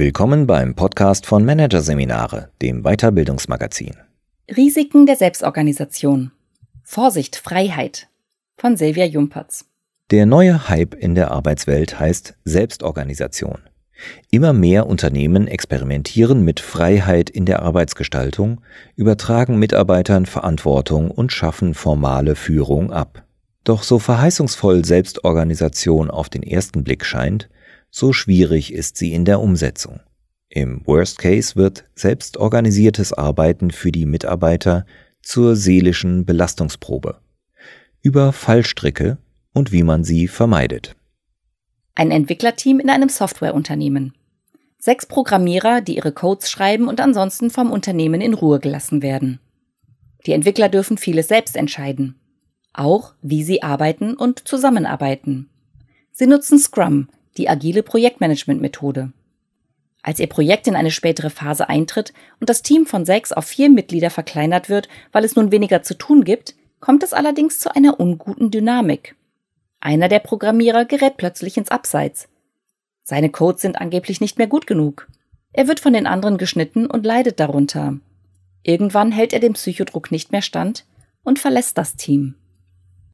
Willkommen beim Podcast von Managerseminare, dem Weiterbildungsmagazin. Risiken der Selbstorganisation. Vorsicht, Freiheit von Silvia Jumpertz. Der neue Hype in der Arbeitswelt heißt Selbstorganisation. Immer mehr Unternehmen experimentieren mit Freiheit in der Arbeitsgestaltung, übertragen Mitarbeitern Verantwortung und schaffen formale Führung ab. Doch so verheißungsvoll Selbstorganisation auf den ersten Blick scheint, so schwierig ist sie in der Umsetzung. Im Worst Case wird selbstorganisiertes Arbeiten für die Mitarbeiter zur seelischen Belastungsprobe. Über Fallstricke und wie man sie vermeidet. Ein Entwicklerteam in einem Softwareunternehmen. Sechs Programmierer, die ihre Codes schreiben und ansonsten vom Unternehmen in Ruhe gelassen werden. Die Entwickler dürfen vieles selbst entscheiden. Auch wie sie arbeiten und zusammenarbeiten. Sie nutzen Scrum, die agile Projektmanagement-Methode. Als ihr Projekt in eine spätere Phase eintritt und das Team von sechs auf vier Mitglieder verkleinert wird, weil es nun weniger zu tun gibt, kommt es allerdings zu einer unguten Dynamik. Einer der Programmierer gerät plötzlich ins Abseits. Seine Codes sind angeblich nicht mehr gut genug. Er wird von den anderen geschnitten und leidet darunter. Irgendwann hält er dem Psychodruck nicht mehr stand und verlässt das Team.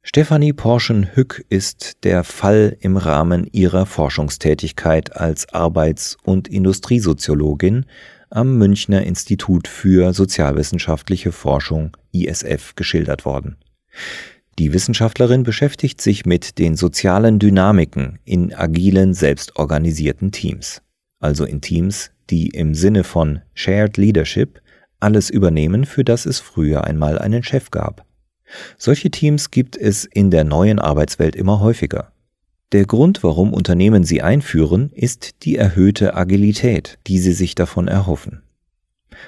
Stefanie Porschen-Hück ist der Fall im Rahmen ihrer Forschungstätigkeit als Arbeits- und Industriesoziologin am Münchner Institut für sozialwissenschaftliche Forschung ISF geschildert worden. Die Wissenschaftlerin beschäftigt sich mit den sozialen Dynamiken in agilen, selbstorganisierten Teams, also in Teams, die im Sinne von Shared Leadership alles übernehmen, für das es früher einmal einen Chef gab. Solche Teams gibt es in der neuen Arbeitswelt immer häufiger. Der Grund, warum Unternehmen sie einführen, ist die erhöhte Agilität, die sie sich davon erhoffen.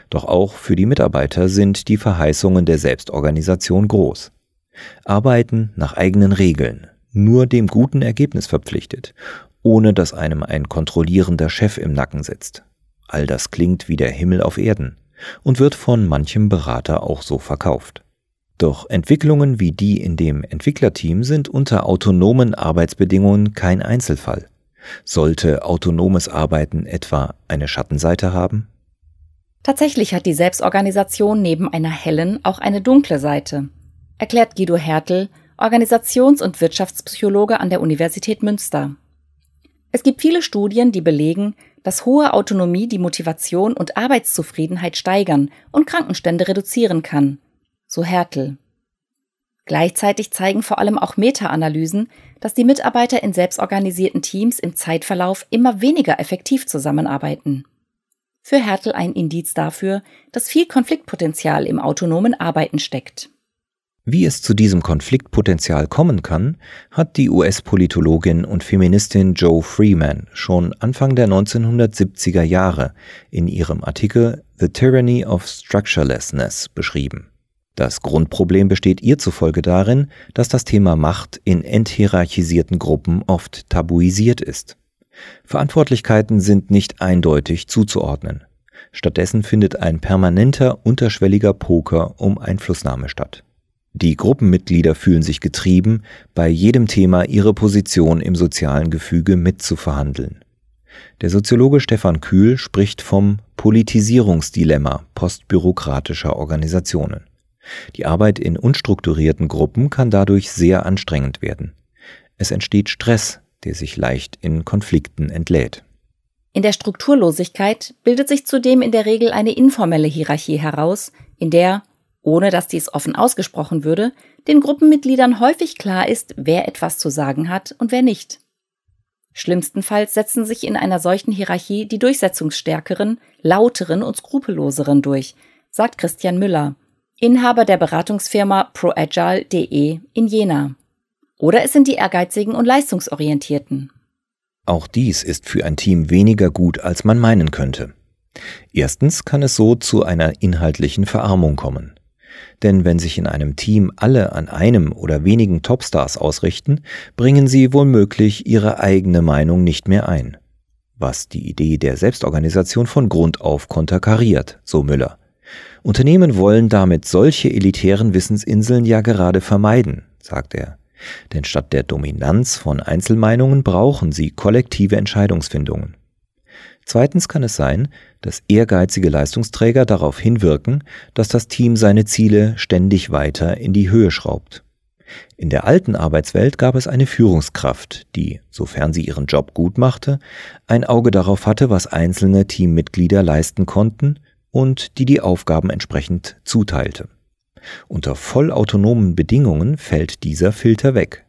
Doch auch für die Mitarbeiter sind die Verheißungen der Selbstorganisation groß. Arbeiten nach eigenen Regeln, nur dem guten Ergebnis verpflichtet, ohne dass einem ein kontrollierender Chef im Nacken sitzt. All das klingt wie der Himmel auf Erden und wird von manchem Berater auch so verkauft. Doch Entwicklungen wie die in dem Entwicklerteam sind unter autonomen Arbeitsbedingungen kein Einzelfall. Sollte autonomes Arbeiten etwa eine Schattenseite haben? Tatsächlich hat die Selbstorganisation neben einer hellen auch eine dunkle Seite, erklärt Guido Hertel, Organisations- und Wirtschaftspsychologe an der Universität Münster. Es gibt viele Studien, die belegen, dass hohe Autonomie die Motivation und Arbeitszufriedenheit steigern und Krankenstände reduzieren kann, so Hertel. Gleichzeitig zeigen vor allem auch Meta-Analysen, dass die Mitarbeiter in selbstorganisierten Teams im Zeitverlauf immer weniger effektiv zusammenarbeiten. Für Hertel ein Indiz dafür, dass viel Konfliktpotenzial im autonomen Arbeiten steckt. Wie es zu diesem Konfliktpotenzial kommen kann, hat die US-Politologin und Feministin Joe Freeman schon Anfang der 1970er Jahre in ihrem Artikel The Tyranny of Structurelessness beschrieben. Das Grundproblem besteht ihr zufolge darin, dass das Thema Macht in enthierarchisierten Gruppen oft tabuisiert ist. Verantwortlichkeiten sind nicht eindeutig zuzuordnen. Stattdessen findet ein permanenter, unterschwelliger Poker um Einflussnahme statt. Die Gruppenmitglieder fühlen sich getrieben, bei jedem Thema ihre Position im sozialen Gefüge mitzuverhandeln. Der Soziologe Stefan Kühl spricht vom Politisierungsdilemma postbürokratischer Organisationen. Die Arbeit in unstrukturierten Gruppen kann dadurch sehr anstrengend werden. Es entsteht Stress, der sich leicht in Konflikten entlädt. In der Strukturlosigkeit bildet sich zudem in der Regel eine informelle Hierarchie heraus, in der, ohne dass dies offen ausgesprochen würde, den Gruppenmitgliedern häufig klar ist, wer etwas zu sagen hat und wer nicht. Schlimmstenfalls setzen sich in einer solchen Hierarchie die durchsetzungsstärkeren, lauteren und skrupelloseren durch, sagt Christian Müller, Inhaber der Beratungsfirma ProAgile.de in Jena. Oder es sind die Ehrgeizigen und Leistungsorientierten. Auch dies ist für ein Team weniger gut, als man meinen könnte. Erstens kann es so zu einer inhaltlichen Verarmung kommen. Denn wenn sich in einem Team alle an einem oder wenigen Topstars ausrichten, bringen sie womöglich ihre eigene Meinung nicht mehr ein. Was die Idee der Selbstorganisation von Grund auf konterkariert, so Müller. Unternehmen wollen damit solche elitären Wissensinseln ja gerade vermeiden, sagt er. Denn statt der Dominanz von Einzelmeinungen brauchen sie kollektive Entscheidungsfindungen. Zweitens kann es sein, dass ehrgeizige Leistungsträger darauf hinwirken, dass das Team seine Ziele ständig weiter in die Höhe schraubt. In der alten Arbeitswelt gab es eine Führungskraft, die, sofern sie ihren Job gut machte, ein Auge darauf hatte, was einzelne Teammitglieder leisten konnten und die die Aufgaben entsprechend zuteilte. Unter vollautonomen Bedingungen fällt dieser Filter weg.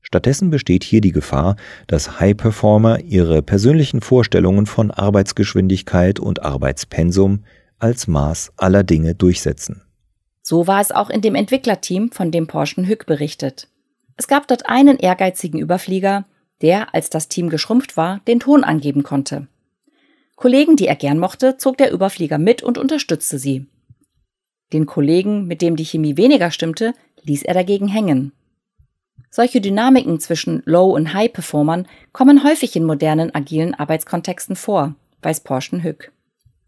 Stattdessen besteht hier die Gefahr, dass High-Performer ihre persönlichen Vorstellungen von Arbeitsgeschwindigkeit und Arbeitspensum als Maß aller Dinge durchsetzen. So war es auch in dem Entwicklerteam, von dem Porschen Hück berichtet. Es gab dort einen ehrgeizigen Überflieger, der, als das Team geschrumpft war, den Ton angeben konnte. Kollegen, die er gern mochte, zog der Überflieger mit und unterstützte sie. Den Kollegen, mit dem die Chemie weniger stimmte, ließ er dagegen hängen. Solche Dynamiken zwischen Low- und High-Performern kommen häufig in modernen agilen Arbeitskontexten vor, weiß Porschen Hück.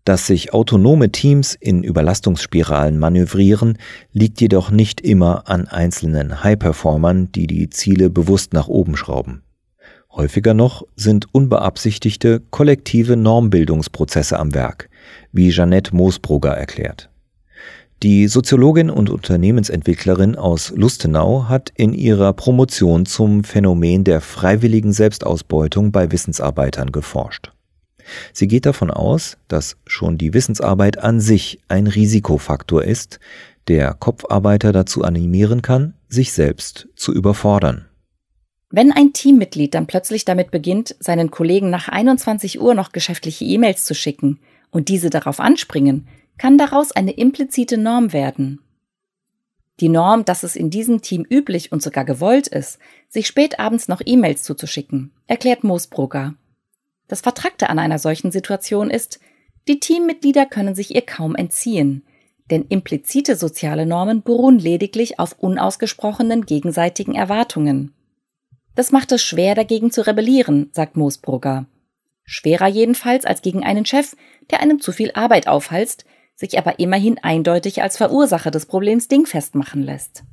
Dass sich autonome Teams in Überlastungsspiralen manövrieren, liegt jedoch nicht immer an einzelnen High-Performern, die die Ziele bewusst nach oben schrauben. Häufiger noch sind unbeabsichtigte kollektive Normbildungsprozesse am Werk, wie Jeanette Moosbrugger erklärt. Die Soziologin und Unternehmensentwicklerin aus Lustenau hat in ihrer Promotion zum Phänomen der freiwilligen Selbstausbeutung bei Wissensarbeitern geforscht. Sie geht davon aus, dass schon die Wissensarbeit an sich ein Risikofaktor ist, der Kopfarbeiter dazu animieren kann, sich selbst zu überfordern. Wenn ein Teammitglied dann plötzlich damit beginnt, seinen Kollegen nach 21 Uhr noch geschäftliche E-Mails zu schicken und diese darauf anspringen, kann daraus eine implizite Norm werden. Die Norm, dass es in diesem Team üblich und sogar gewollt ist, sich spät abends noch E-Mails zuzuschicken, erklärt Moosbrugger. Das Vertrackte an einer solchen Situation ist, die Teammitglieder können sich ihr kaum entziehen, denn implizite soziale Normen beruhen lediglich auf unausgesprochenen gegenseitigen Erwartungen. Das macht es schwer, dagegen zu rebellieren, sagt Moosbrugger. Schwerer jedenfalls als gegen einen Chef, der einem zu viel Arbeit aufhalst, sich aber immerhin eindeutig als Verursacher des Problems dingfest machen lässt.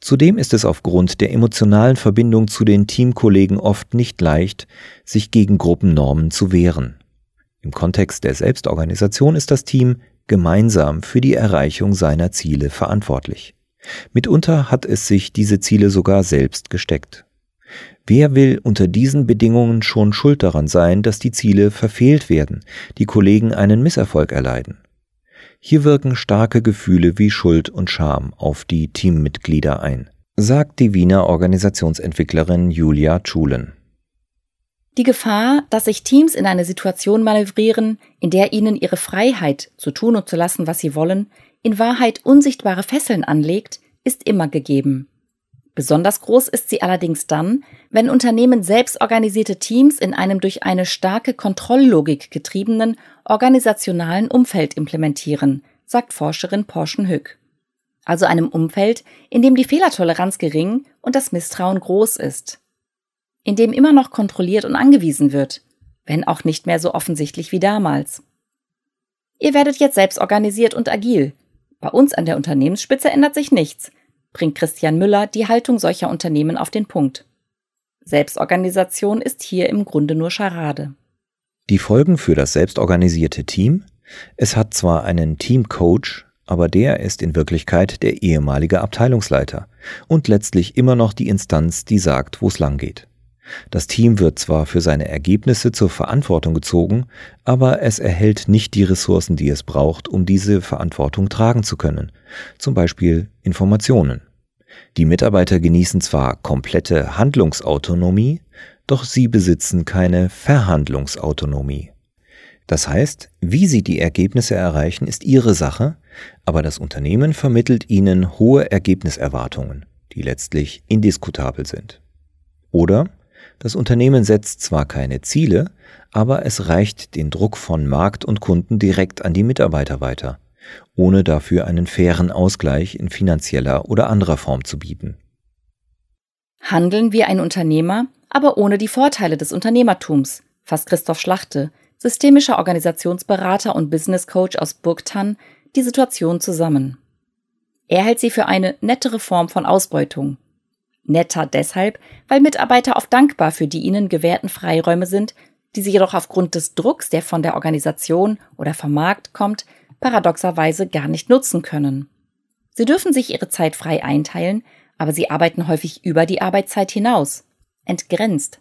Zudem ist es aufgrund der emotionalen Verbindung zu den Teamkollegen oft nicht leicht, sich gegen Gruppennormen zu wehren. Im Kontext der Selbstorganisation ist das Team gemeinsam für die Erreichung seiner Ziele verantwortlich. Mitunter hat es sich diese Ziele sogar selbst gesteckt. Wer will unter diesen Bedingungen schon schuld daran sein, dass die Ziele verfehlt werden, die Kollegen einen Misserfolg erleiden? Hier wirken starke Gefühle wie Schuld und Scham auf die Teammitglieder ein, sagt die Wiener Organisationsentwicklerin Julia Schulen. Die Gefahr, dass sich Teams in eine Situation manövrieren, in der ihnen ihre Freiheit, zu tun und zu lassen, was sie wollen, in Wahrheit unsichtbare Fesseln anlegt, ist immer gegeben. Besonders groß ist sie allerdings dann, wenn Unternehmen selbstorganisierte Teams in einem durch eine starke Kontrolllogik getriebenen organisationalen Umfeld implementieren, sagt Forscherin Porschen Hück. Also einem Umfeld, in dem die Fehlertoleranz gering und das Misstrauen groß ist. In dem immer noch kontrolliert und angewiesen wird, wenn auch nicht mehr so offensichtlich wie damals. Ihr werdet jetzt selbst organisiert und agil. Bei uns an der Unternehmensspitze ändert sich nichts, bringt Christian Müller die Haltung solcher Unternehmen auf den Punkt. Selbstorganisation ist hier im Grunde nur Scharade. Die Folgen für das selbstorganisierte Team? Es hat zwar einen Teamcoach, aber der ist in Wirklichkeit der ehemalige Abteilungsleiter und letztlich immer noch die Instanz, die sagt, wo es lang geht. Das Team wird zwar für seine Ergebnisse zur Verantwortung gezogen, aber es erhält nicht die Ressourcen, die es braucht, um diese Verantwortung tragen zu können, zum Beispiel Informationen. Die Mitarbeiter genießen zwar komplette Handlungsautonomie, doch sie besitzen keine Verhandlungsautonomie. Das heißt, wie sie die Ergebnisse erreichen, ist ihre Sache, aber das Unternehmen vermittelt ihnen hohe Ergebniserwartungen, die letztlich indiskutabel sind. Oder das Unternehmen setzt zwar keine Ziele, aber es reicht den Druck von Markt und Kunden direkt an die Mitarbeiter weiter, ohne dafür einen fairen Ausgleich in finanzieller oder anderer Form zu bieten. Handeln wir ein Unternehmer, aber ohne die Vorteile des Unternehmertums, fasst Christoph Schlachte, systemischer Organisationsberater und Business Coach aus Burgtann, die Situation zusammen. Er hält sie für eine nettere Form von Ausbeutung. Netter deshalb, weil Mitarbeiter oft dankbar für die ihnen gewährten Freiräume sind, die sie jedoch aufgrund des Drucks, der von der Organisation oder vom Markt kommt, paradoxerweise gar nicht nutzen können. Sie dürfen sich ihre Zeit frei einteilen, aber sie arbeiten häufig über die Arbeitszeit hinaus, entgrenzt.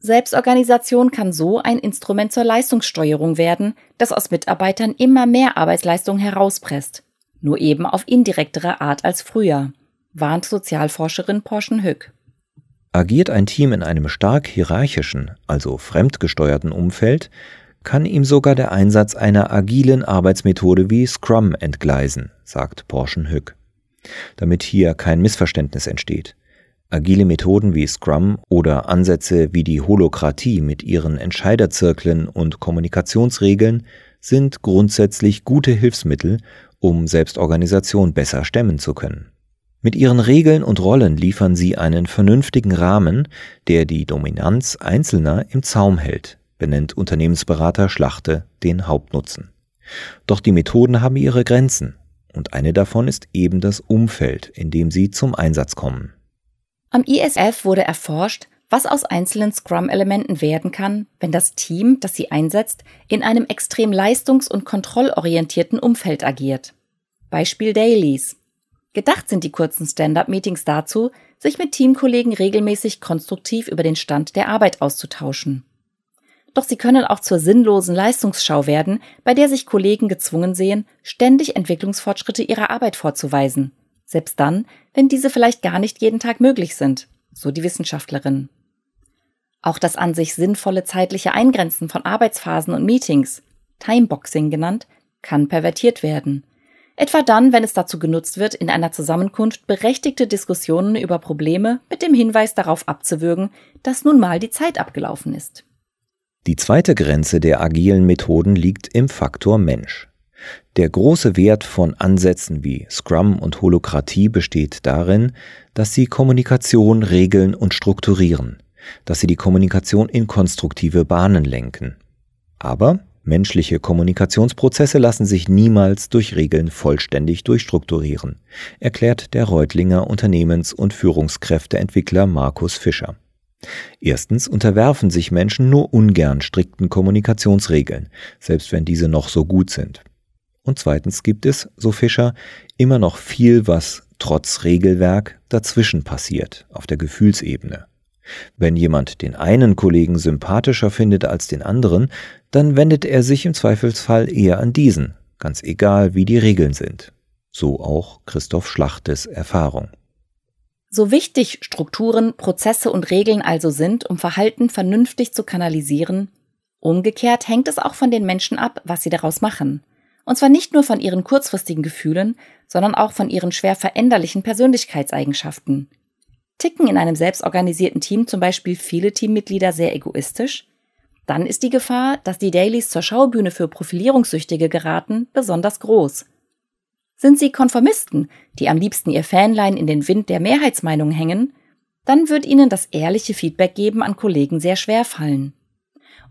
Selbstorganisation kann so ein Instrument zur Leistungssteuerung werden, das aus Mitarbeitern immer mehr Arbeitsleistung herauspresst, nur eben auf indirektere Art als früher, warnt Sozialforscherin Porschen Hück. Agiert ein Team in einem stark hierarchischen, also fremdgesteuerten Umfeld, kann ihm sogar der Einsatz einer agilen Arbeitsmethode wie Scrum entgleisen, sagt Porschen Hück. Damit hier kein Missverständnis entsteht. Agile Methoden wie Scrum oder Ansätze wie die Holokratie mit ihren Entscheiderzirkeln und Kommunikationsregeln sind grundsätzlich gute Hilfsmittel, um Selbstorganisation besser stemmen zu können. Mit ihren Regeln und Rollen liefern sie einen vernünftigen Rahmen, der die Dominanz Einzelner im Zaum hält, benennt Unternehmensberater Schlachte den Hauptnutzen. Doch die Methoden haben ihre Grenzen, und eine davon ist eben das Umfeld, in dem sie zum Einsatz kommen. Am ISF wurde erforscht, was aus einzelnen Scrum-Elementen werden kann, wenn das Team, das sie einsetzt, in einem extrem leistungs- und kontrollorientierten Umfeld agiert. Beispiel Dailies. Gedacht sind die kurzen Stand-up-Meetings dazu, sich mit Teamkollegen regelmäßig konstruktiv über den Stand der Arbeit auszutauschen. Doch sie können auch zur sinnlosen Leistungsschau werden, bei der sich Kollegen gezwungen sehen, ständig Entwicklungsfortschritte ihrer Arbeit vorzuweisen, selbst dann, wenn diese vielleicht gar nicht jeden Tag möglich sind, so die Wissenschaftlerin. Auch das an sich sinnvolle zeitliche Eingrenzen von Arbeitsphasen und Meetings, Timeboxing genannt, kann pervertiert werden. Etwa dann, wenn es dazu genutzt wird, in einer Zusammenkunft berechtigte Diskussionen über Probleme mit dem Hinweis darauf abzuwürgen, dass nun mal die Zeit abgelaufen ist. Die zweite Grenze der agilen Methoden liegt im Faktor Mensch. Der große Wert von Ansätzen wie Scrum und Holokratie besteht darin, dass sie Kommunikation regeln und strukturieren, dass sie die Kommunikation in konstruktive Bahnen lenken. Aber menschliche Kommunikationsprozesse lassen sich niemals durch Regeln vollständig durchstrukturieren, erklärt der Reutlinger Unternehmens- und Führungskräfteentwickler Markus Fischer. Erstens unterwerfen sich Menschen nur ungern strikten Kommunikationsregeln, selbst wenn diese noch so gut sind. Und zweitens gibt es, so Fischer, immer noch viel, was trotz Regelwerk dazwischen passiert, auf der Gefühlsebene. Wenn jemand den einen Kollegen sympathischer findet als den anderen, dann wendet er sich im Zweifelsfall eher an diesen, ganz egal wie die Regeln sind. So auch Christoph Schlachtes Erfahrung. So wichtig Strukturen, Prozesse und Regeln also sind, um Verhalten vernünftig zu kanalisieren, umgekehrt hängt es auch von den Menschen ab, was sie daraus machen. Und zwar nicht nur von ihren kurzfristigen Gefühlen, sondern auch von ihren schwer veränderlichen Persönlichkeitseigenschaften. Ticken in einem selbstorganisierten Team zum Beispiel viele Teammitglieder sehr egoistisch? Dann ist die Gefahr, dass die Dailies zur Schaubühne für Profilierungssüchtige geraten, besonders groß. Sind sie Konformisten, die am liebsten ihr Fanlein in den Wind der Mehrheitsmeinung hängen, dann wird ihnen das ehrliche Feedback geben an Kollegen sehr schwer fallen.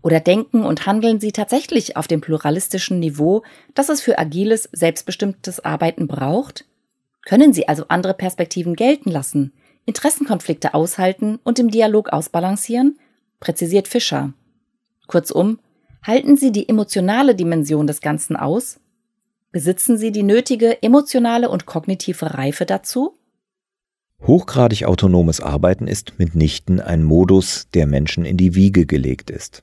Oder denken und handeln sie tatsächlich auf dem pluralistischen Niveau, das es für agiles, selbstbestimmtes Arbeiten braucht? Können sie also andere Perspektiven gelten lassen, Interessenkonflikte aushalten und im Dialog ausbalancieren? Präzisiert Fischer. Kurzum, halten sie die emotionale Dimension des Ganzen aus? Besitzen sie die nötige emotionale und kognitive Reife dazu? Hochgradig autonomes Arbeiten ist mitnichten ein Modus, der Menschen in die Wiege gelegt ist.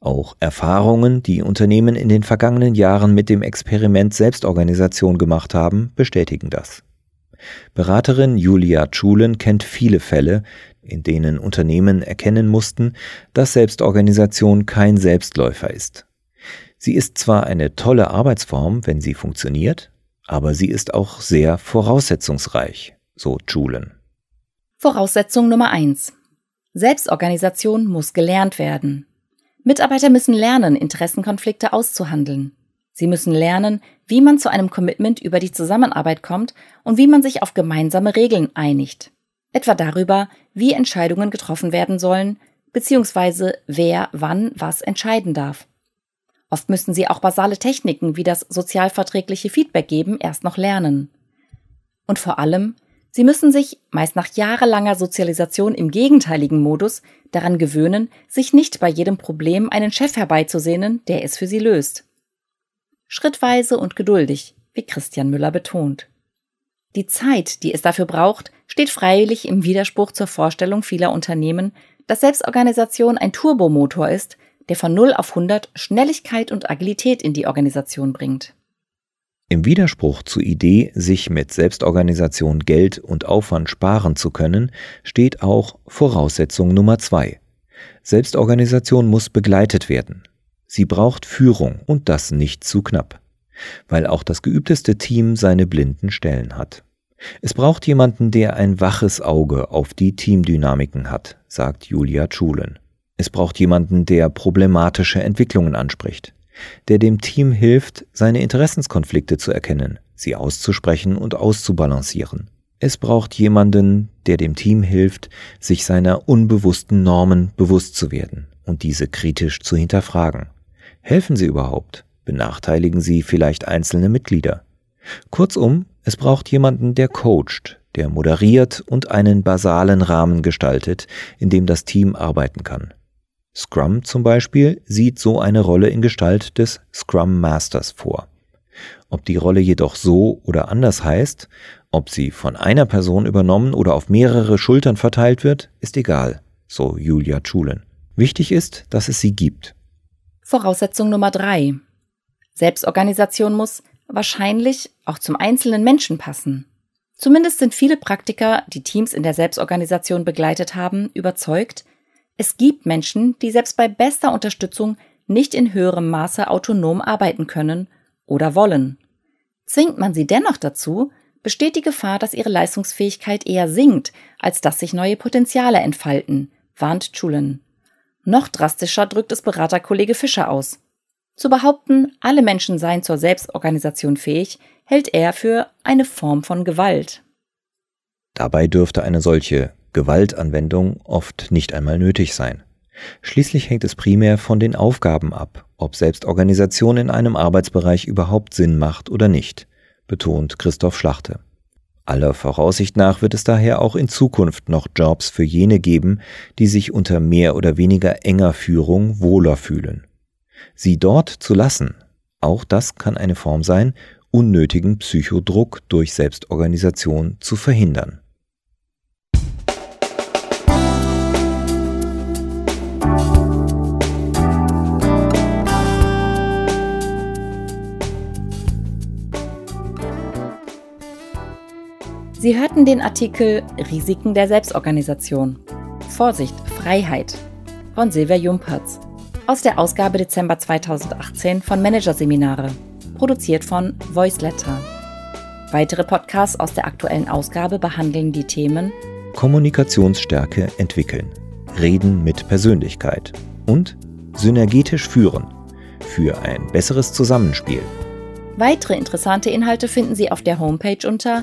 Auch Erfahrungen, die Unternehmen in den vergangenen Jahren mit dem Experiment Selbstorganisation gemacht haben, bestätigen das. Beraterin Julia Schulen kennt viele Fälle, in denen Unternehmen erkennen mussten, dass Selbstorganisation kein Selbstläufer ist. Sie ist zwar eine tolle Arbeitsform, wenn sie funktioniert, aber sie ist auch sehr voraussetzungsreich, so Schulen. Voraussetzung Nummer eins: Selbstorganisation muss gelernt werden. Mitarbeiter müssen lernen, Interessenkonflikte auszuhandeln. Sie müssen lernen, wie man zu einem Commitment über die Zusammenarbeit kommt und wie man sich auf gemeinsame Regeln einigt. Etwa darüber, wie Entscheidungen getroffen werden sollen, beziehungsweise wer wann was entscheiden darf. Oft müssen sie auch basale Techniken wie das sozialverträgliche Feedback geben erst noch lernen. Und vor allem, Sie müssen sich, meist nach jahrelanger Sozialisation im gegenteiligen Modus, daran gewöhnen, sich nicht bei jedem Problem einen Chef herbeizusehnen, der es für sie löst. Schrittweise und geduldig, wie Christian Müller betont. Die Zeit, die es dafür braucht, steht freilich im Widerspruch zur Vorstellung vieler Unternehmen, dass Selbstorganisation ein Turbomotor ist, der von 0 auf 100 Schnelligkeit und Agilität in die Organisation bringt. Im Widerspruch zur Idee, sich mit Selbstorganisation Geld und Aufwand sparen zu können, steht auch Voraussetzung Nummer zwei. Selbstorganisation muss begleitet werden. Sie braucht Führung und das nicht zu knapp, weil auch das geübteste Team seine blinden Stellen hat. Es braucht jemanden, der ein waches Auge auf die Teamdynamiken hat, sagt Julia Schulen. Es braucht jemanden, der problematische Entwicklungen anspricht der dem Team hilft, seine Interessenskonflikte zu erkennen, sie auszusprechen und auszubalancieren. Es braucht jemanden, der dem Team hilft, sich seiner unbewussten Normen bewusst zu werden und diese kritisch zu hinterfragen. Helfen sie überhaupt? Benachteiligen sie vielleicht einzelne Mitglieder? Kurzum, es braucht jemanden, der coacht, der moderiert und einen basalen Rahmen gestaltet, in dem das Team arbeiten kann. Scrum zum Beispiel sieht so eine Rolle in Gestalt des Scrum Masters vor. Ob die Rolle jedoch so oder anders heißt, ob sie von einer Person übernommen oder auf mehrere Schultern verteilt wird, ist egal, so Julia Schulen. Wichtig ist, dass es sie gibt. Voraussetzung Nummer drei. Selbstorganisation muss wahrscheinlich auch zum einzelnen Menschen passen. Zumindest sind viele Praktiker, die Teams in der Selbstorganisation begleitet haben, überzeugt, es gibt Menschen, die selbst bei bester Unterstützung nicht in höherem Maße autonom arbeiten können oder wollen. Zwingt man sie dennoch dazu, besteht die Gefahr, dass ihre Leistungsfähigkeit eher sinkt, als dass sich neue Potenziale entfalten, warnt Schulen. Noch drastischer drückt es Beraterkollege Fischer aus. Zu behaupten, alle Menschen seien zur Selbstorganisation fähig, hält er für eine Form von Gewalt. Dabei dürfte eine solche Gewaltanwendung oft nicht einmal nötig sein. Schließlich hängt es primär von den Aufgaben ab, ob Selbstorganisation in einem Arbeitsbereich überhaupt Sinn macht oder nicht, betont Christoph Schlachte. Aller Voraussicht nach wird es daher auch in Zukunft noch Jobs für jene geben, die sich unter mehr oder weniger enger Führung wohler fühlen. Sie dort zu lassen, auch das kann eine Form sein, unnötigen Psychodruck durch Selbstorganisation zu verhindern. Sie hörten den Artikel Risiken der Selbstorganisation. Vorsicht, Freiheit von Silvia Jumpertz aus der Ausgabe Dezember 2018 von Managerseminare, produziert von Voiceletter. Weitere Podcasts aus der aktuellen Ausgabe behandeln die Themen Kommunikationsstärke entwickeln, Reden mit Persönlichkeit und synergetisch führen für ein besseres Zusammenspiel. Weitere interessante Inhalte finden Sie auf der Homepage unter